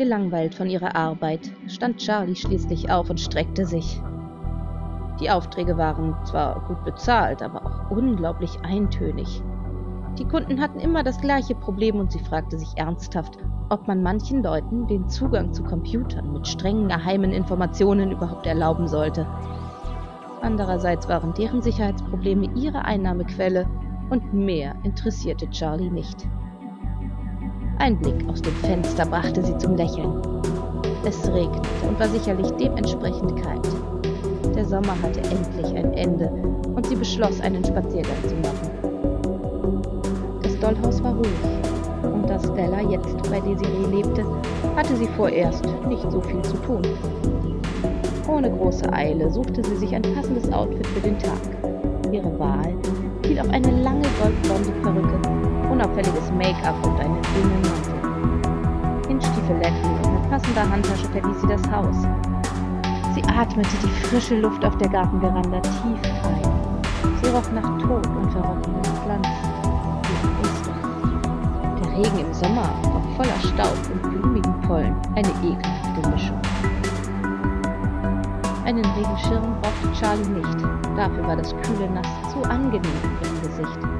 Gelangweilt von ihrer Arbeit stand Charlie schließlich auf und streckte sich. Die Aufträge waren zwar gut bezahlt, aber auch unglaublich eintönig. Die Kunden hatten immer das gleiche Problem und sie fragte sich ernsthaft, ob man manchen Leuten den Zugang zu Computern mit strengen geheimen Informationen überhaupt erlauben sollte. Andererseits waren deren Sicherheitsprobleme ihre Einnahmequelle und mehr interessierte Charlie nicht. Ein Blick aus dem Fenster brachte sie zum Lächeln. Es regnete und war sicherlich dementsprechend kalt. Der Sommer hatte endlich ein Ende und sie beschloss, einen Spaziergang zu machen. Das Dollhaus war ruhig und da Stella jetzt bei Desiree lebte, hatte sie vorerst nicht so viel zu tun. Ohne große Eile suchte sie sich ein passendes Outfit für den Tag. Ihre Wahl fiel auf eine lange goldblonde Perücke unauffälliges Make-up und einen dünnen Mantel. In Stiefeletten und mit passender Handtasche verließ sie das Haus. Sie atmete die frische Luft auf der Gartenveranda tief ein. Sie roch nach Tod und verrottenden Pflanzen. Der Regen im Sommer war voller Staub und blumigen Pollen, eine ekelhafte Mischung. Einen Regenschirm brauchte Charlie nicht, dafür war das kühle Nass zu angenehm im Gesicht.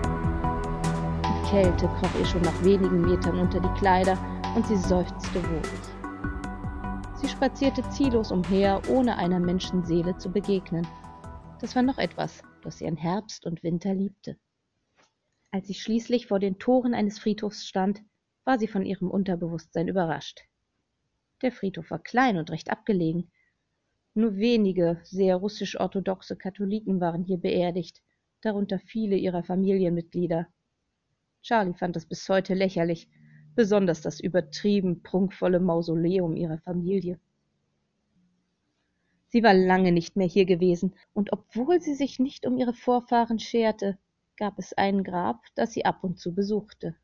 Kälte kroch ihr schon nach wenigen Metern unter die Kleider und sie seufzte wohlig. Sie spazierte ziellos umher, ohne einer Menschenseele zu begegnen. Das war noch etwas, das sie an Herbst und Winter liebte. Als sie schließlich vor den Toren eines Friedhofs stand, war sie von ihrem Unterbewusstsein überrascht. Der Friedhof war klein und recht abgelegen. Nur wenige sehr russisch-orthodoxe Katholiken waren hier beerdigt, darunter viele ihrer Familienmitglieder. Charlie fand es bis heute lächerlich, besonders das übertrieben prunkvolle Mausoleum ihrer Familie. Sie war lange nicht mehr hier gewesen, und obwohl sie sich nicht um ihre Vorfahren scherte, gab es ein Grab, das sie ab und zu besuchte.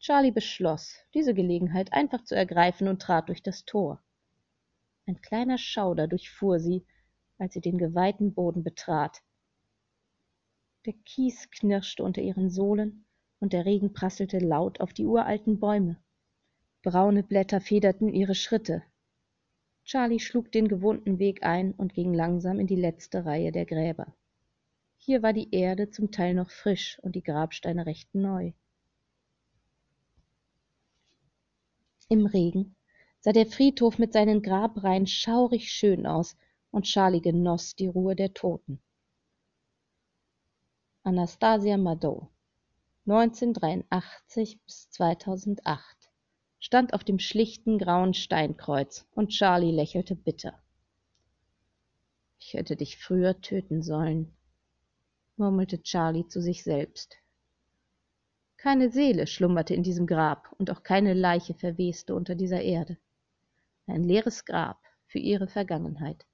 Charlie beschloss, diese Gelegenheit einfach zu ergreifen und trat durch das Tor. Ein kleiner Schauder durchfuhr sie, als sie den geweihten Boden betrat. Der Kies knirschte unter ihren Sohlen, und der Regen prasselte laut auf die uralten Bäume. Braune Blätter federten ihre Schritte. Charlie schlug den gewohnten Weg ein und ging langsam in die letzte Reihe der Gräber. Hier war die Erde zum Teil noch frisch und die Grabsteine recht neu. Im Regen sah der Friedhof mit seinen Grabreihen schaurig schön aus, und Charlie genoss die Ruhe der Toten. Anastasia 1983 bis 2008, stand auf dem schlichten grauen Steinkreuz, und Charlie lächelte bitter. Ich hätte dich früher töten sollen, murmelte Charlie zu sich selbst. Keine Seele schlummerte in diesem Grab, und auch keine Leiche verweste unter dieser Erde. Ein leeres Grab für ihre Vergangenheit.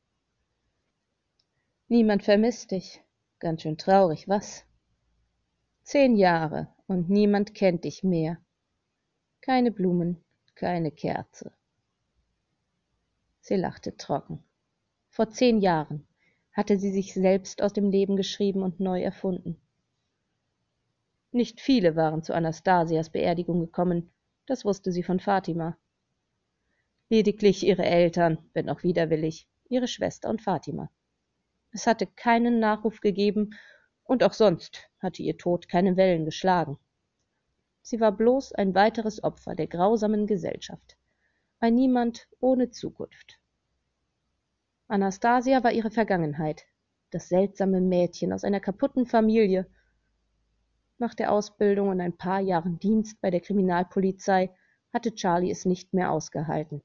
Niemand vermißt dich. Ganz schön traurig, was? Zehn Jahre und niemand kennt dich mehr. Keine Blumen, keine Kerze. Sie lachte trocken. Vor zehn Jahren hatte sie sich selbst aus dem Leben geschrieben und neu erfunden. Nicht viele waren zu Anastasias Beerdigung gekommen, das wusste sie von Fatima. Lediglich ihre Eltern, wenn auch widerwillig, ihre Schwester und Fatima. Es hatte keinen Nachruf gegeben und auch sonst hatte ihr Tod keine Wellen geschlagen. Sie war bloß ein weiteres Opfer der grausamen Gesellschaft, ein Niemand ohne Zukunft. Anastasia war ihre Vergangenheit, das seltsame Mädchen aus einer kaputten Familie. Nach der Ausbildung und ein paar Jahren Dienst bei der Kriminalpolizei hatte Charlie es nicht mehr ausgehalten.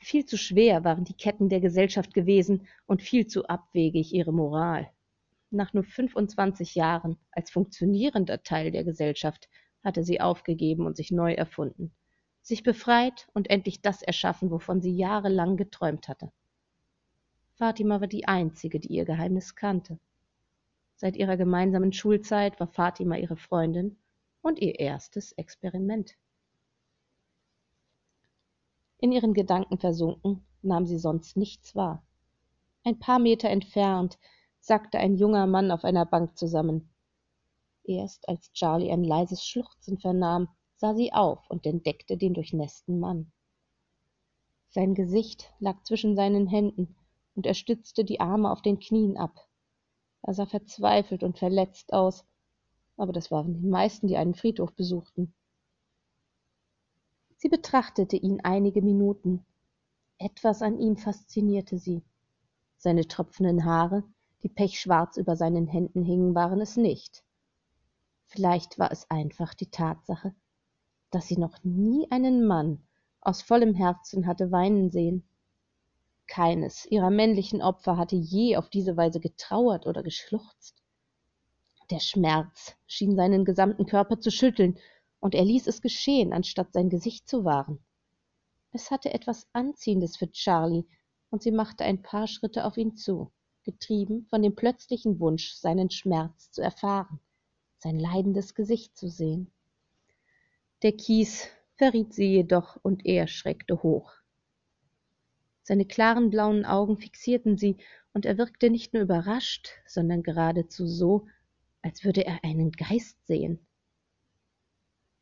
Viel zu schwer waren die Ketten der Gesellschaft gewesen und viel zu abwegig ihre Moral. Nach nur 25 Jahren als funktionierender Teil der Gesellschaft hatte sie aufgegeben und sich neu erfunden, sich befreit und endlich das erschaffen, wovon sie jahrelang geträumt hatte. Fatima war die einzige, die ihr Geheimnis kannte. Seit ihrer gemeinsamen Schulzeit war Fatima ihre Freundin und ihr erstes Experiment. In ihren Gedanken versunken, nahm sie sonst nichts wahr. Ein paar Meter entfernt sackte ein junger Mann auf einer Bank zusammen. Erst als Charlie ein leises Schluchzen vernahm, sah sie auf und entdeckte den durchnäßten Mann. Sein Gesicht lag zwischen seinen Händen, und er stützte die Arme auf den Knien ab. Er sah verzweifelt und verletzt aus, aber das waren die meisten, die einen Friedhof besuchten. Sie betrachtete ihn einige Minuten. Etwas an ihm faszinierte sie. Seine tropfenden Haare, die pechschwarz über seinen Händen hingen, waren es nicht. Vielleicht war es einfach die Tatsache, dass sie noch nie einen Mann aus vollem Herzen hatte weinen sehen. Keines ihrer männlichen Opfer hatte je auf diese Weise getrauert oder geschluchzt. Der Schmerz schien seinen gesamten Körper zu schütteln, und er ließ es geschehen, anstatt sein Gesicht zu wahren. Es hatte etwas Anziehendes für Charlie, und sie machte ein paar Schritte auf ihn zu, getrieben von dem plötzlichen Wunsch, seinen Schmerz zu erfahren, sein leidendes Gesicht zu sehen. Der Kies verriet sie jedoch, und er schreckte hoch. Seine klaren blauen Augen fixierten sie, und er wirkte nicht nur überrascht, sondern geradezu so, als würde er einen Geist sehen.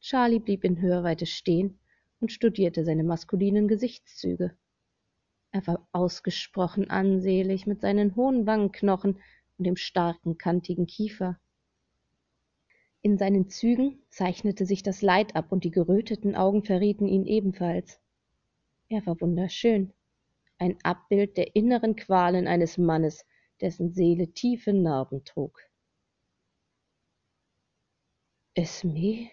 Charlie blieb in Hörweite stehen und studierte seine maskulinen Gesichtszüge. Er war ausgesprochen ansehlich mit seinen hohen Wangenknochen und dem starken, kantigen Kiefer. In seinen Zügen zeichnete sich das Leid ab, und die geröteten Augen verrieten ihn ebenfalls. Er war wunderschön, ein Abbild der inneren Qualen eines Mannes, dessen Seele tiefe Narben trug. Esme?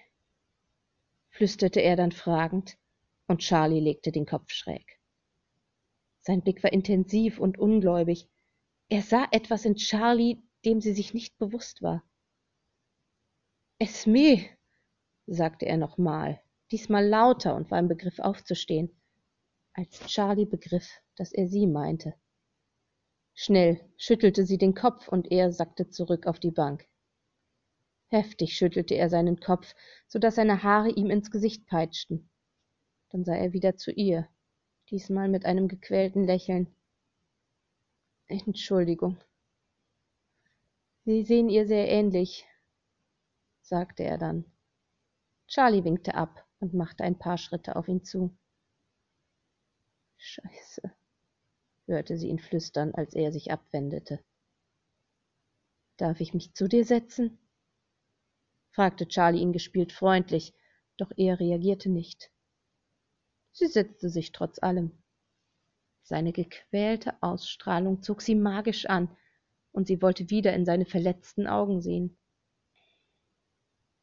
flüsterte er dann fragend, und Charlie legte den Kopf schräg. Sein Blick war intensiv und ungläubig. Er sah etwas in Charlie, dem sie sich nicht bewusst war. Esme, sagte er nochmal, diesmal lauter und war im Begriff aufzustehen, als Charlie begriff, dass er sie meinte. Schnell schüttelte sie den Kopf und er sackte zurück auf die Bank. Heftig schüttelte er seinen Kopf, so dass seine Haare ihm ins Gesicht peitschten. Dann sah er wieder zu ihr, diesmal mit einem gequälten Lächeln. Entschuldigung. Sie sehen ihr sehr ähnlich, sagte er dann. Charlie winkte ab und machte ein paar Schritte auf ihn zu. Scheiße, hörte sie ihn flüstern, als er sich abwendete. Darf ich mich zu dir setzen? fragte Charlie ihn gespielt freundlich, doch er reagierte nicht. Sie setzte sich trotz allem. Seine gequälte Ausstrahlung zog sie magisch an, und sie wollte wieder in seine verletzten Augen sehen.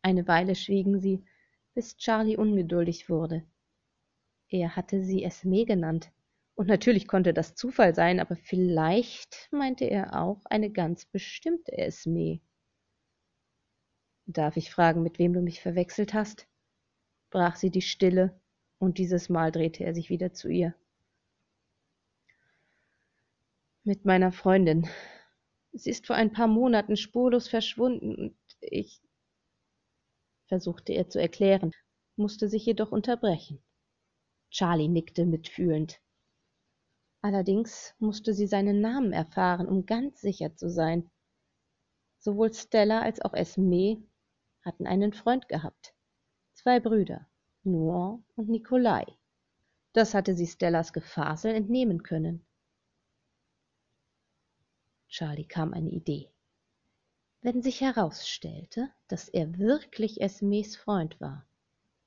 Eine Weile schwiegen sie, bis Charlie ungeduldig wurde. Er hatte sie Esme genannt, und natürlich konnte das Zufall sein, aber vielleicht meinte er auch eine ganz bestimmte Esme. Darf ich fragen, mit wem du mich verwechselt hast? brach sie die Stille, und dieses Mal drehte er sich wieder zu ihr. Mit meiner Freundin. Sie ist vor ein paar Monaten spurlos verschwunden, und ich versuchte er zu erklären, musste sich jedoch unterbrechen. Charlie nickte mitfühlend. Allerdings musste sie seinen Namen erfahren, um ganz sicher zu sein. Sowohl Stella als auch Esme hatten einen Freund gehabt. Zwei Brüder, Noir und Nikolai. Das hatte sie Stellas Gefasel entnehmen können. Charlie kam eine Idee. Wenn sich herausstellte, dass er wirklich Esmes Freund war,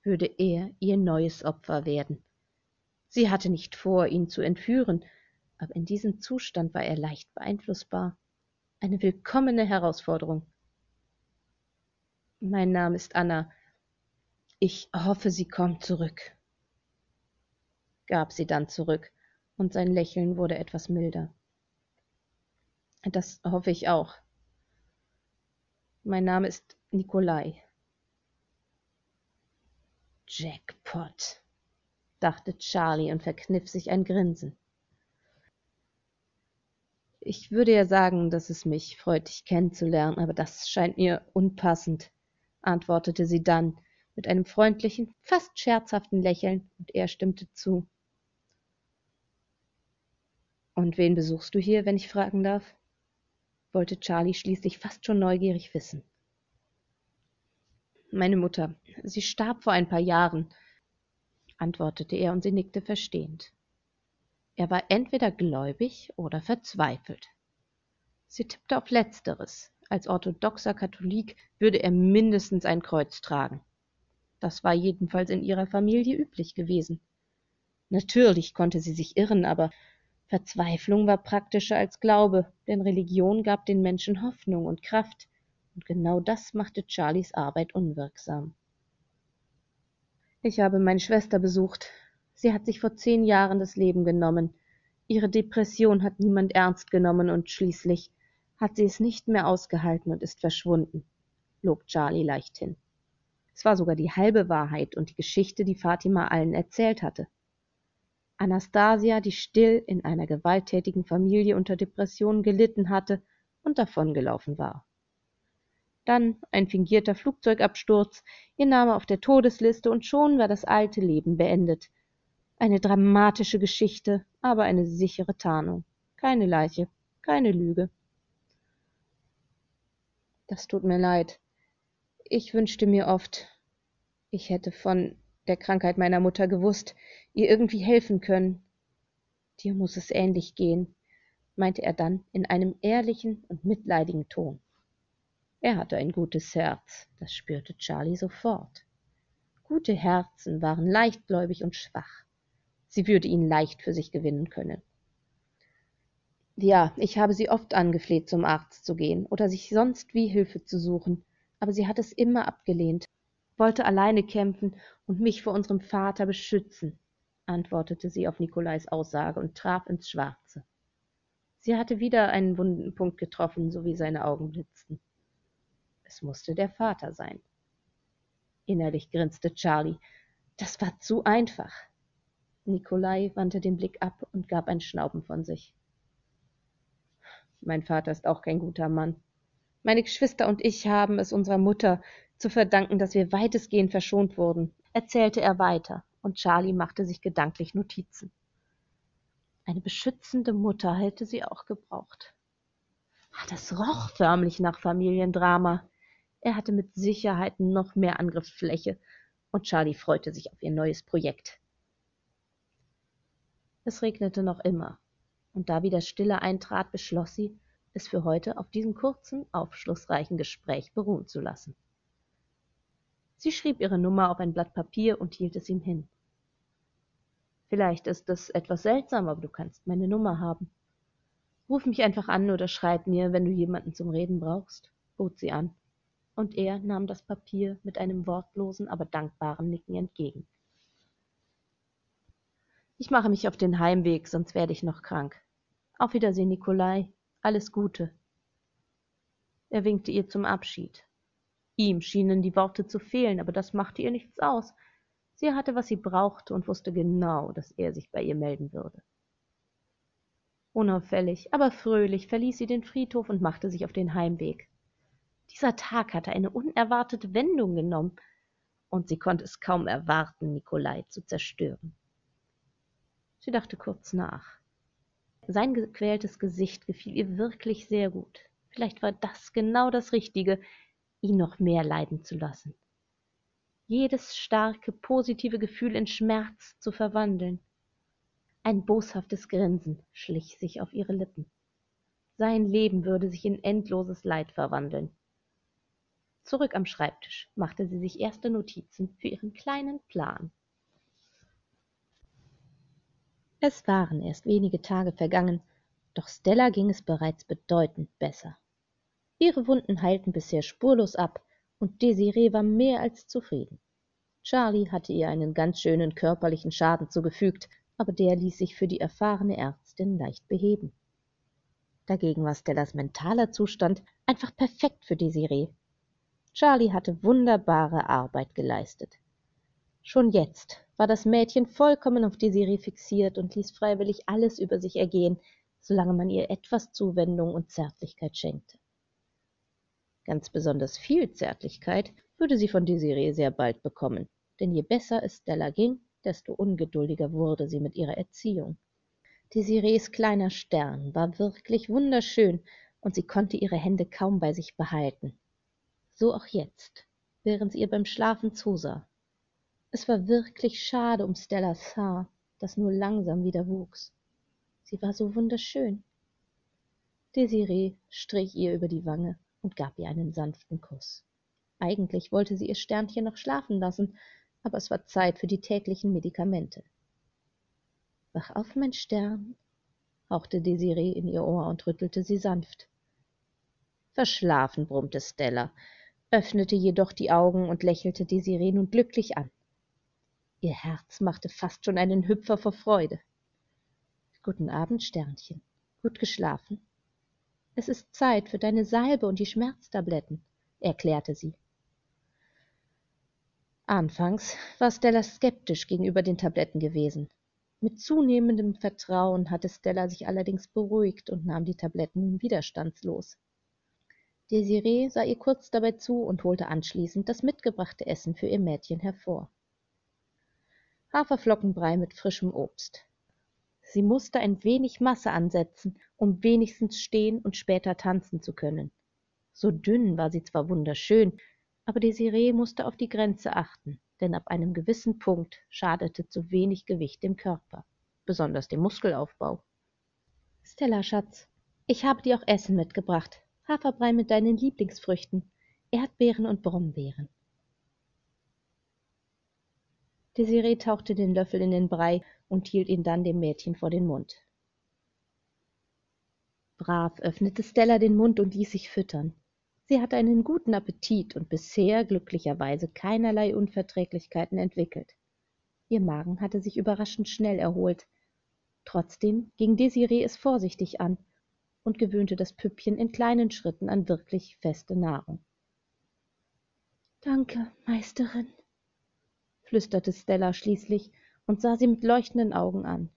würde er ihr neues Opfer werden. Sie hatte nicht vor, ihn zu entführen, aber in diesem Zustand war er leicht beeinflussbar. Eine willkommene Herausforderung. Mein Name ist Anna. Ich hoffe, Sie kommt zurück, gab sie dann zurück, und sein Lächeln wurde etwas milder. Das hoffe ich auch. Mein Name ist Nikolai. Jackpot, dachte Charlie und verkniff sich ein Grinsen. Ich würde ja sagen, dass es mich freut, dich kennenzulernen, aber das scheint mir unpassend antwortete sie dann mit einem freundlichen, fast scherzhaften Lächeln, und er stimmte zu. Und wen besuchst du hier, wenn ich fragen darf? wollte Charlie schließlich fast schon neugierig wissen. Meine Mutter. Sie starb vor ein paar Jahren, antwortete er, und sie nickte verstehend. Er war entweder gläubig oder verzweifelt. Sie tippte auf letzteres. Als orthodoxer Katholik würde er mindestens ein Kreuz tragen. Das war jedenfalls in ihrer Familie üblich gewesen. Natürlich konnte sie sich irren, aber Verzweiflung war praktischer als Glaube, denn Religion gab den Menschen Hoffnung und Kraft, und genau das machte Charlies Arbeit unwirksam. Ich habe meine Schwester besucht. Sie hat sich vor zehn Jahren das Leben genommen. Ihre Depression hat niemand ernst genommen und schließlich hat sie es nicht mehr ausgehalten und ist verschwunden, log Charlie leichthin. Es war sogar die halbe Wahrheit und die Geschichte, die Fatima allen erzählt hatte. Anastasia, die still in einer gewalttätigen Familie unter Depressionen gelitten hatte und davongelaufen war. Dann ein fingierter Flugzeugabsturz, ihr Name auf der Todesliste und schon war das alte Leben beendet. Eine dramatische Geschichte, aber eine sichere Tarnung. Keine Leiche, keine Lüge. Das tut mir leid. Ich wünschte mir oft, ich hätte von der Krankheit meiner Mutter gewusst, ihr irgendwie helfen können. Dir muss es ähnlich gehen, meinte er dann in einem ehrlichen und mitleidigen Ton. Er hatte ein gutes Herz, das spürte Charlie sofort. Gute Herzen waren leichtgläubig und schwach. Sie würde ihn leicht für sich gewinnen können. Ja, ich habe sie oft angefleht, zum Arzt zu gehen oder sich sonst wie Hilfe zu suchen, aber sie hat es immer abgelehnt, wollte alleine kämpfen und mich vor unserem Vater beschützen, antwortete sie auf Nikolais Aussage und traf ins Schwarze. Sie hatte wieder einen wunden Punkt getroffen, so wie seine Augen blitzten. Es musste der Vater sein. Innerlich grinste Charlie. Das war zu einfach. Nikolai wandte den Blick ab und gab ein Schnauben von sich. Mein Vater ist auch kein guter Mann. Meine Geschwister und ich haben es unserer Mutter zu verdanken, dass wir weitestgehend verschont wurden, erzählte er weiter, und Charlie machte sich gedanklich Notizen. Eine beschützende Mutter hätte sie auch gebraucht. Ah, das roch förmlich nach Familiendrama. Er hatte mit Sicherheit noch mehr Angriffsfläche, und Charlie freute sich auf ihr neues Projekt. Es regnete noch immer, und da wieder Stille eintrat, beschloss sie, es für heute auf diesem kurzen, aufschlussreichen Gespräch beruhen zu lassen. Sie schrieb ihre Nummer auf ein Blatt Papier und hielt es ihm hin. Vielleicht ist es etwas seltsam, aber du kannst meine Nummer haben. Ruf mich einfach an oder schreib mir, wenn du jemanden zum Reden brauchst, bot sie an und er nahm das Papier mit einem wortlosen, aber dankbaren Nicken entgegen. Ich mache mich auf den Heimweg, sonst werde ich noch krank. Auf Wiedersehen, Nikolai. Alles Gute. Er winkte ihr zum Abschied. Ihm schienen die Worte zu fehlen, aber das machte ihr nichts aus. Sie hatte, was sie brauchte und wusste genau, dass er sich bei ihr melden würde. Unauffällig, aber fröhlich verließ sie den Friedhof und machte sich auf den Heimweg. Dieser Tag hatte eine unerwartete Wendung genommen, und sie konnte es kaum erwarten, Nikolai zu zerstören. Sie dachte kurz nach. Sein gequältes Gesicht gefiel ihr wirklich sehr gut. Vielleicht war das genau das Richtige, ihn noch mehr leiden zu lassen. Jedes starke, positive Gefühl in Schmerz zu verwandeln. Ein boshaftes Grinsen schlich sich auf ihre Lippen. Sein Leben würde sich in endloses Leid verwandeln. Zurück am Schreibtisch machte sie sich erste Notizen für ihren kleinen Plan. Es waren erst wenige Tage vergangen, doch Stella ging es bereits bedeutend besser. Ihre Wunden heilten bisher spurlos ab, und Desiree war mehr als zufrieden. Charlie hatte ihr einen ganz schönen körperlichen Schaden zugefügt, aber der ließ sich für die erfahrene Ärztin leicht beheben. Dagegen war Stellas mentaler Zustand einfach perfekt für Desiree. Charlie hatte wunderbare Arbeit geleistet. Schon jetzt war das Mädchen vollkommen auf Desiree fixiert und ließ freiwillig alles über sich ergehen, solange man ihr etwas Zuwendung und Zärtlichkeit schenkte. Ganz besonders viel Zärtlichkeit würde sie von Desiree sehr bald bekommen, denn je besser es Stella ging, desto ungeduldiger wurde sie mit ihrer Erziehung. Desirees kleiner Stern war wirklich wunderschön, und sie konnte ihre Hände kaum bei sich behalten so auch jetzt, während sie ihr beim Schlafen zusah. Es war wirklich schade um Stellas Haar, das nur langsam wieder wuchs. Sie war so wunderschön. Desiree strich ihr über die Wange und gab ihr einen sanften Kuss. Eigentlich wollte sie ihr Sternchen noch schlafen lassen, aber es war Zeit für die täglichen Medikamente. Wach auf, mein Stern, hauchte Desiree in ihr Ohr und rüttelte sie sanft. Verschlafen, brummte Stella, öffnete jedoch die Augen und lächelte Desiree nun glücklich an. Ihr Herz machte fast schon einen Hüpfer vor Freude. Guten Abend, Sternchen. Gut geschlafen? Es ist Zeit für deine Salbe und die Schmerztabletten, erklärte sie. Anfangs war Stella skeptisch gegenüber den Tabletten gewesen. Mit zunehmendem Vertrauen hatte Stella sich allerdings beruhigt und nahm die Tabletten nun widerstandslos. Desiree sah ihr kurz dabei zu und holte anschließend das mitgebrachte Essen für ihr Mädchen hervor. Haferflockenbrei mit frischem Obst. Sie musste ein wenig Masse ansetzen, um wenigstens stehen und später tanzen zu können. So dünn war sie zwar wunderschön, aber Desiree musste auf die Grenze achten denn ab einem gewissen Punkt schadete zu wenig Gewicht dem Körper, besonders dem Muskelaufbau. Stella, Schatz, ich habe dir auch Essen mitgebracht. Haferbrei mit deinen Lieblingsfrüchten, Erdbeeren und Brombeeren. Desiree tauchte den Löffel in den Brei und hielt ihn dann dem Mädchen vor den Mund. Brav öffnete Stella den Mund und ließ sich füttern. Sie hatte einen guten Appetit und bisher glücklicherweise keinerlei Unverträglichkeiten entwickelt. Ihr Magen hatte sich überraschend schnell erholt. Trotzdem ging Desiree es vorsichtig an und gewöhnte das Püppchen in kleinen Schritten an wirklich feste Nahrung. Danke, Meisterin, flüsterte Stella schließlich und sah sie mit leuchtenden Augen an.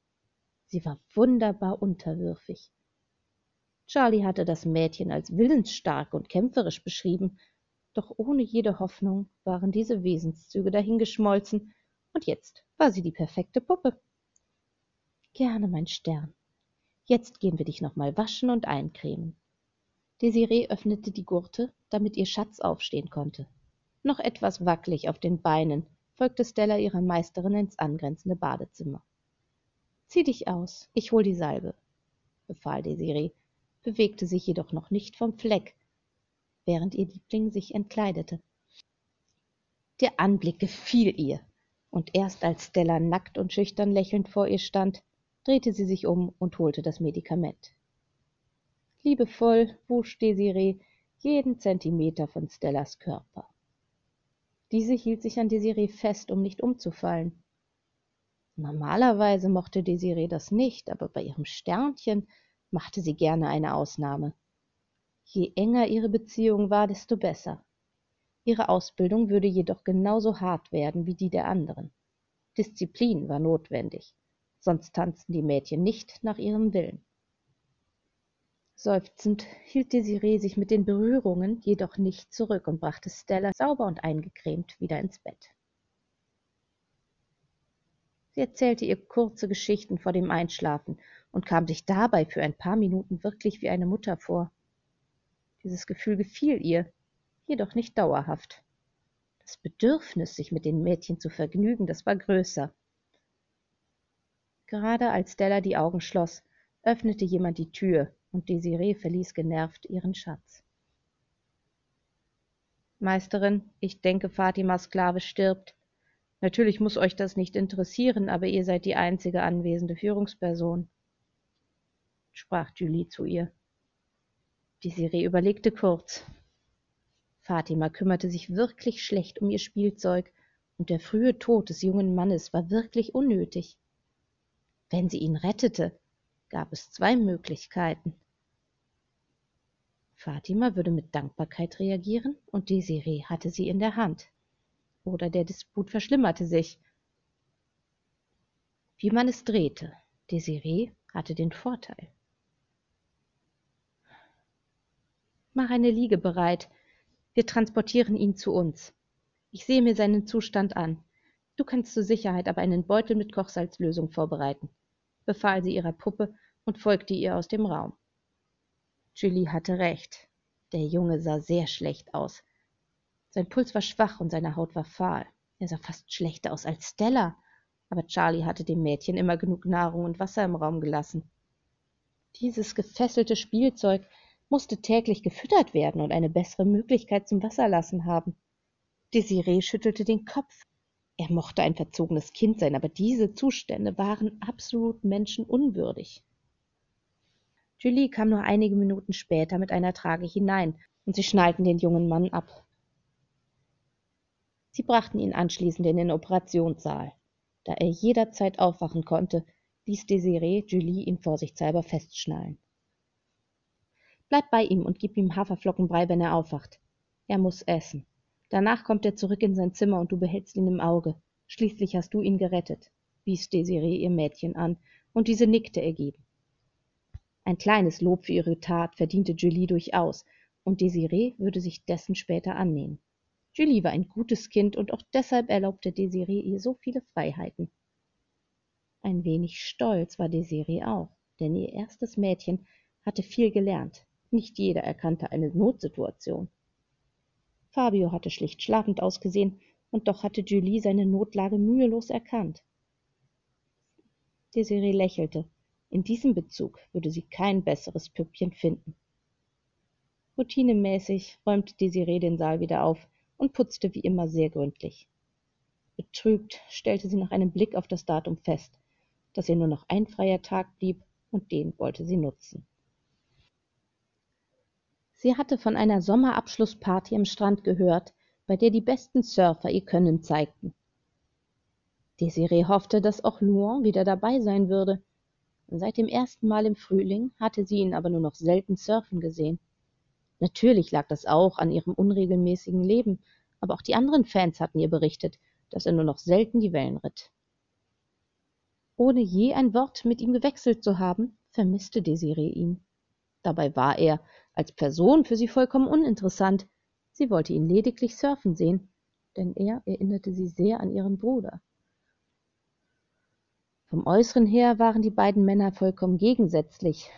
Sie war wunderbar unterwürfig. Charlie hatte das Mädchen als willensstark und kämpferisch beschrieben, doch ohne jede Hoffnung waren diese Wesenszüge dahingeschmolzen, und jetzt war sie die perfekte Puppe. Gerne, mein Stern. Jetzt gehen wir dich nochmal waschen und eincremen. Desiree öffnete die Gurte, damit ihr Schatz aufstehen konnte. Noch etwas wackelig auf den Beinen folgte Stella ihrer Meisterin ins angrenzende Badezimmer. Zieh dich aus, ich hol die Salbe, befahl Desiree bewegte sich jedoch noch nicht vom Fleck, während ihr Liebling sich entkleidete. Der Anblick gefiel ihr, und erst als Stella nackt und schüchtern lächelnd vor ihr stand, drehte sie sich um und holte das Medikament. Liebevoll wusch Desiree jeden Zentimeter von Stellas Körper. Diese hielt sich an Desiree fest, um nicht umzufallen. Normalerweise mochte Desiree das nicht, aber bei ihrem Sternchen machte sie gerne eine Ausnahme. Je enger ihre Beziehung war, desto besser. Ihre Ausbildung würde jedoch genauso hart werden wie die der anderen. Disziplin war notwendig, sonst tanzten die Mädchen nicht nach ihrem Willen. Seufzend hielt Desiree sich mit den Berührungen jedoch nicht zurück und brachte Stella sauber und eingecremt wieder ins Bett. Sie erzählte ihr kurze Geschichten vor dem Einschlafen und kam sich dabei für ein paar Minuten wirklich wie eine Mutter vor. Dieses Gefühl gefiel ihr, jedoch nicht dauerhaft. Das Bedürfnis, sich mit den Mädchen zu vergnügen, das war größer. Gerade als Stella die Augen schloss, öffnete jemand die Tür und Desiree verließ genervt ihren Schatz. Meisterin, ich denke, Fatimas Sklave stirbt. Natürlich muss euch das nicht interessieren, aber ihr seid die einzige anwesende Führungsperson sprach Julie zu ihr. Desiree überlegte kurz. Fatima kümmerte sich wirklich schlecht um ihr Spielzeug, und der frühe Tod des jungen Mannes war wirklich unnötig. Wenn sie ihn rettete, gab es zwei Möglichkeiten. Fatima würde mit Dankbarkeit reagieren, und Desiree hatte sie in der Hand. Oder der Disput verschlimmerte sich. Wie man es drehte, Desiree hatte den Vorteil. Mach eine Liege bereit. Wir transportieren ihn zu uns. Ich sehe mir seinen Zustand an. Du kannst zur Sicherheit aber einen Beutel mit Kochsalzlösung vorbereiten, befahl sie ihrer Puppe und folgte ihr aus dem Raum. Julie hatte recht. Der Junge sah sehr schlecht aus. Sein Puls war schwach und seine Haut war fahl. Er sah fast schlechter aus als Stella, aber Charlie hatte dem Mädchen immer genug Nahrung und Wasser im Raum gelassen. Dieses gefesselte Spielzeug musste täglich gefüttert werden und eine bessere Möglichkeit zum Wasserlassen haben. Desiree schüttelte den Kopf. Er mochte ein verzogenes Kind sein, aber diese Zustände waren absolut menschenunwürdig. Julie kam nur einige Minuten später mit einer Trage hinein, und sie schnallten den jungen Mann ab. Sie brachten ihn anschließend in den Operationssaal. Da er jederzeit aufwachen konnte, ließ Desiree Julie ihn vorsichtshalber festschnallen. Bleib bei ihm und gib ihm Haferflockenbrei, wenn er aufwacht. Er muss essen. Danach kommt er zurück in sein Zimmer und du behältst ihn im Auge. Schließlich hast du ihn gerettet, wies Desiree ihr Mädchen an, und diese nickte ergeben. Ein kleines Lob für ihre Tat verdiente Julie durchaus, und Desiree würde sich dessen später annehmen. Julie war ein gutes Kind und auch deshalb erlaubte Desiree ihr so viele Freiheiten. Ein wenig stolz war Desiree auch, denn ihr erstes Mädchen hatte viel gelernt. Nicht jeder erkannte eine Notsituation. Fabio hatte schlicht schlafend ausgesehen, und doch hatte Julie seine Notlage mühelos erkannt. Desiree lächelte. In diesem Bezug würde sie kein besseres Püppchen finden. Routinemäßig räumte Desiree den Saal wieder auf und putzte wie immer sehr gründlich. Betrübt stellte sie nach einem Blick auf das Datum fest, dass ihr nur noch ein freier Tag blieb, und den wollte sie nutzen. Sie hatte von einer Sommerabschlussparty am Strand gehört, bei der die besten Surfer ihr Können zeigten. Desiree hoffte, dass auch Luan wieder dabei sein würde. Seit dem ersten Mal im Frühling hatte sie ihn aber nur noch selten surfen gesehen. Natürlich lag das auch an ihrem unregelmäßigen Leben, aber auch die anderen Fans hatten ihr berichtet, dass er nur noch selten die Wellen ritt. Ohne je ein Wort mit ihm gewechselt zu haben, vermisste Desiree ihn. Dabei war er als Person für sie vollkommen uninteressant. Sie wollte ihn lediglich surfen sehen, denn er erinnerte sie sehr an ihren Bruder. Vom Äußeren her waren die beiden Männer vollkommen gegensätzlich,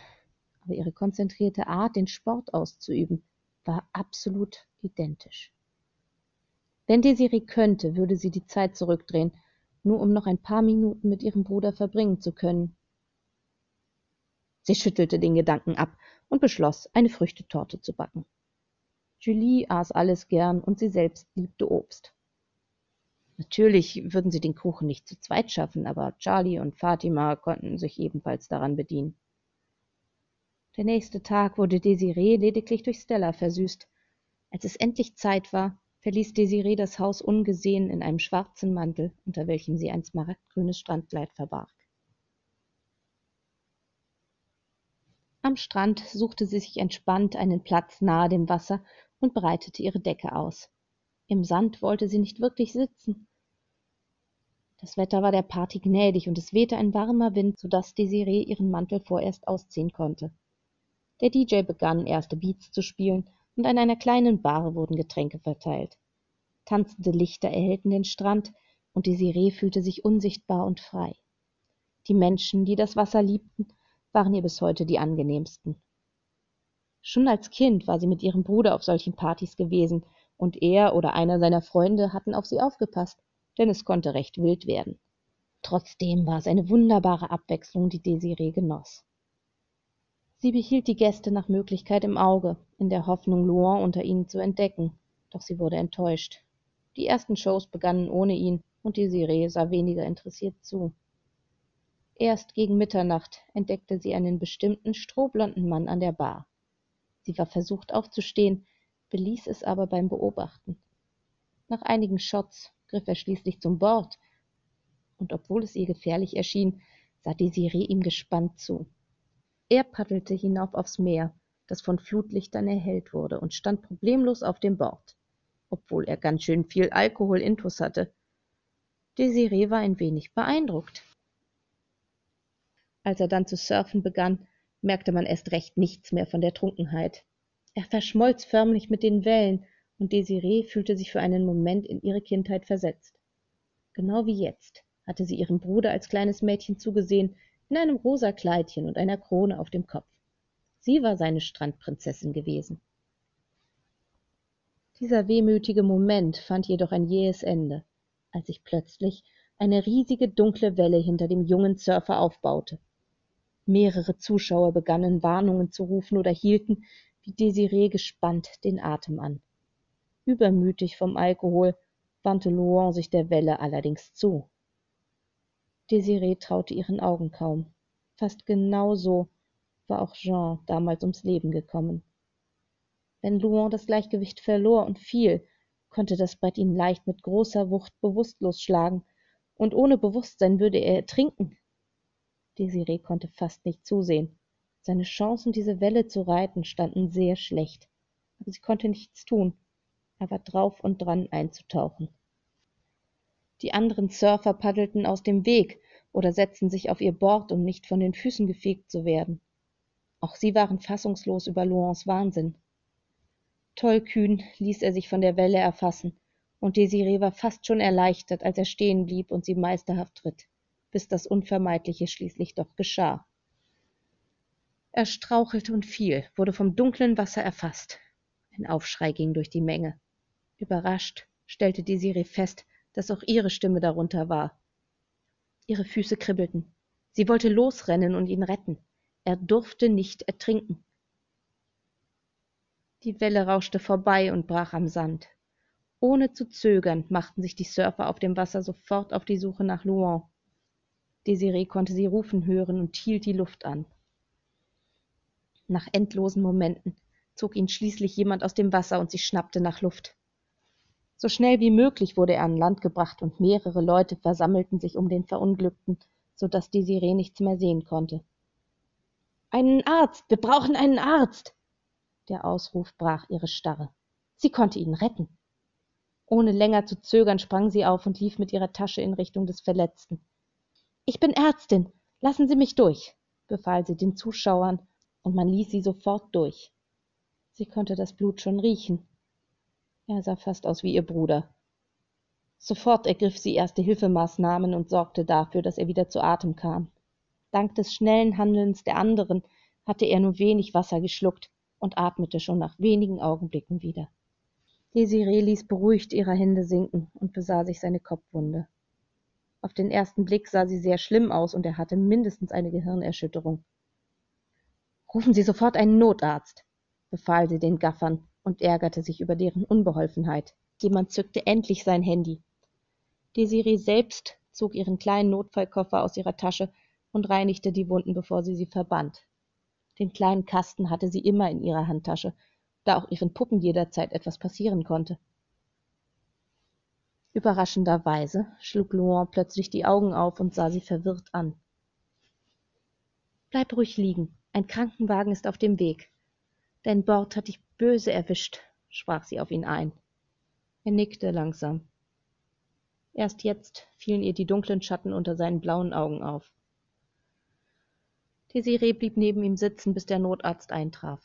aber ihre konzentrierte Art, den Sport auszuüben, war absolut identisch. Wenn Desiree könnte, würde sie die Zeit zurückdrehen, nur um noch ein paar Minuten mit ihrem Bruder verbringen zu können. Sie schüttelte den Gedanken ab und beschloss, eine Früchtetorte zu backen. Julie aß alles gern und sie selbst liebte Obst. Natürlich würden sie den Kuchen nicht zu zweit schaffen, aber Charlie und Fatima konnten sich ebenfalls daran bedienen. Der nächste Tag wurde Desiree lediglich durch Stella versüßt. Als es endlich Zeit war, verließ Desiree das Haus ungesehen in einem schwarzen Mantel, unter welchem sie ein smaragdgrünes Strandkleid verbarg. Am Strand suchte sie sich entspannt einen Platz nahe dem Wasser und breitete ihre Decke aus. Im Sand wollte sie nicht wirklich sitzen. Das Wetter war der Party gnädig und es wehte ein warmer Wind, so dass Desiree ihren Mantel vorerst ausziehen konnte. Der DJ begann, erste Beats zu spielen, und an einer kleinen Bar wurden Getränke verteilt. Tanzende Lichter erhellten den Strand, und Desiree fühlte sich unsichtbar und frei. Die Menschen, die das Wasser liebten, waren ihr bis heute die angenehmsten. Schon als Kind war sie mit ihrem Bruder auf solchen Partys gewesen, und er oder einer seiner Freunde hatten auf sie aufgepasst, denn es konnte recht wild werden. Trotzdem war es eine wunderbare Abwechslung, die Desiree genoss. Sie behielt die Gäste nach Möglichkeit im Auge, in der Hoffnung, Luan unter ihnen zu entdecken, doch sie wurde enttäuscht. Die ersten Shows begannen ohne ihn, und Desiree sah weniger interessiert zu. Erst gegen Mitternacht entdeckte sie einen bestimmten strohblonden Mann an der Bar. Sie war versucht aufzustehen, beließ es aber beim Beobachten. Nach einigen Shots griff er schließlich zum Bord, und obwohl es ihr gefährlich erschien, sah Desiree ihm gespannt zu. Er paddelte hinauf aufs Meer, das von Flutlichtern erhellt wurde, und stand problemlos auf dem Bord, obwohl er ganz schön viel Alkohol intus hatte. Desiree war ein wenig beeindruckt. Als er dann zu surfen begann, merkte man erst recht nichts mehr von der Trunkenheit. Er verschmolz förmlich mit den Wellen, und Desiree fühlte sich für einen Moment in ihre Kindheit versetzt. Genau wie jetzt hatte sie ihrem Bruder als kleines Mädchen zugesehen, in einem rosa Kleidchen und einer Krone auf dem Kopf. Sie war seine Strandprinzessin gewesen. Dieser wehmütige Moment fand jedoch ein jähes Ende, als sich plötzlich eine riesige dunkle Welle hinter dem jungen Surfer aufbaute. Mehrere Zuschauer begannen Warnungen zu rufen oder hielten, wie Desiree gespannt, den Atem an. Übermütig vom Alkohol wandte Louan sich der Welle allerdings zu. Desiree traute ihren Augen kaum. Fast genau so war auch Jean damals ums Leben gekommen. Wenn Louan das Gleichgewicht verlor und fiel, konnte das Brett ihn leicht mit großer Wucht bewußtlos schlagen, und ohne Bewußtsein würde er ertrinken. Desiree konnte fast nicht zusehen. Seine Chancen, diese Welle zu reiten, standen sehr schlecht. Aber sie konnte nichts tun. Er war drauf und dran einzutauchen. Die anderen Surfer paddelten aus dem Weg oder setzten sich auf ihr Bord, um nicht von den Füßen gefegt zu werden. Auch sie waren fassungslos über Louans Wahnsinn. Tollkühn ließ er sich von der Welle erfassen, und Desiree war fast schon erleichtert, als er stehen blieb und sie meisterhaft ritt, bis das Unvermeidliche schließlich doch geschah. Er strauchelte und fiel, wurde vom dunklen Wasser erfasst. Ein Aufschrei ging durch die Menge. Überrascht stellte Desiree fest, dass auch ihre Stimme darunter war. Ihre Füße kribbelten. Sie wollte losrennen und ihn retten. Er durfte nicht ertrinken. Die Welle rauschte vorbei und brach am Sand. Ohne zu zögern machten sich die Surfer auf dem Wasser sofort auf die Suche nach Louan. Desiree konnte sie rufen hören und hielt die Luft an. Nach endlosen Momenten zog ihn schließlich jemand aus dem Wasser und sie schnappte nach Luft. So schnell wie möglich wurde er an Land gebracht und mehrere Leute versammelten sich um den Verunglückten, so dass Desiree nichts mehr sehen konnte. Einen Arzt! Wir brauchen einen Arzt! Der Ausruf brach ihre Starre. Sie konnte ihn retten. Ohne länger zu zögern sprang sie auf und lief mit ihrer Tasche in Richtung des Verletzten. Ich bin Ärztin. Lassen Sie mich durch, befahl sie den Zuschauern, und man ließ sie sofort durch. Sie konnte das Blut schon riechen. Er sah fast aus wie ihr Bruder. Sofort ergriff sie erste Hilfemaßnahmen und sorgte dafür, dass er wieder zu Atem kam. Dank des schnellen Handelns der anderen hatte er nur wenig Wasser geschluckt und atmete schon nach wenigen Augenblicken wieder. Desiree ließ beruhigt ihre Hände sinken und besah sich seine Kopfwunde. Auf den ersten Blick sah sie sehr schlimm aus und er hatte mindestens eine Gehirnerschütterung. Rufen Sie sofort einen Notarzt, befahl sie den Gaffern und ärgerte sich über deren Unbeholfenheit. Jemand zückte endlich sein Handy. Desiree selbst zog ihren kleinen Notfallkoffer aus ihrer Tasche und reinigte die Wunden, bevor sie sie verband. Den kleinen Kasten hatte sie immer in ihrer Handtasche, da auch ihren Puppen jederzeit etwas passieren konnte. Überraschenderweise schlug Louan plötzlich die Augen auf und sah sie verwirrt an. Bleib ruhig liegen. Ein Krankenwagen ist auf dem Weg. Dein Bord hat dich böse erwischt, sprach sie auf ihn ein. Er nickte langsam. Erst jetzt fielen ihr die dunklen Schatten unter seinen blauen Augen auf. Desiree blieb neben ihm sitzen, bis der Notarzt eintraf.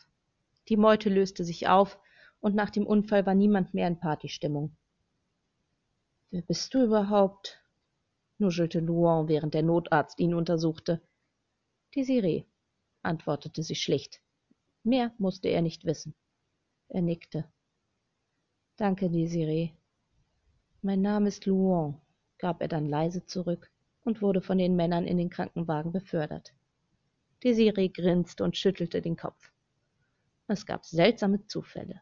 Die Meute löste sich auf, und nach dem Unfall war niemand mehr in Partystimmung. Wer bist du überhaupt? nuschelte Louan, während der Notarzt ihn untersuchte. Antwortete sie schlicht. Mehr musste er nicht wissen. Er nickte. Danke, Desiree. Mein Name ist Louan, gab er dann leise zurück und wurde von den Männern in den Krankenwagen befördert. Desiree grinste und schüttelte den Kopf. Es gab seltsame Zufälle.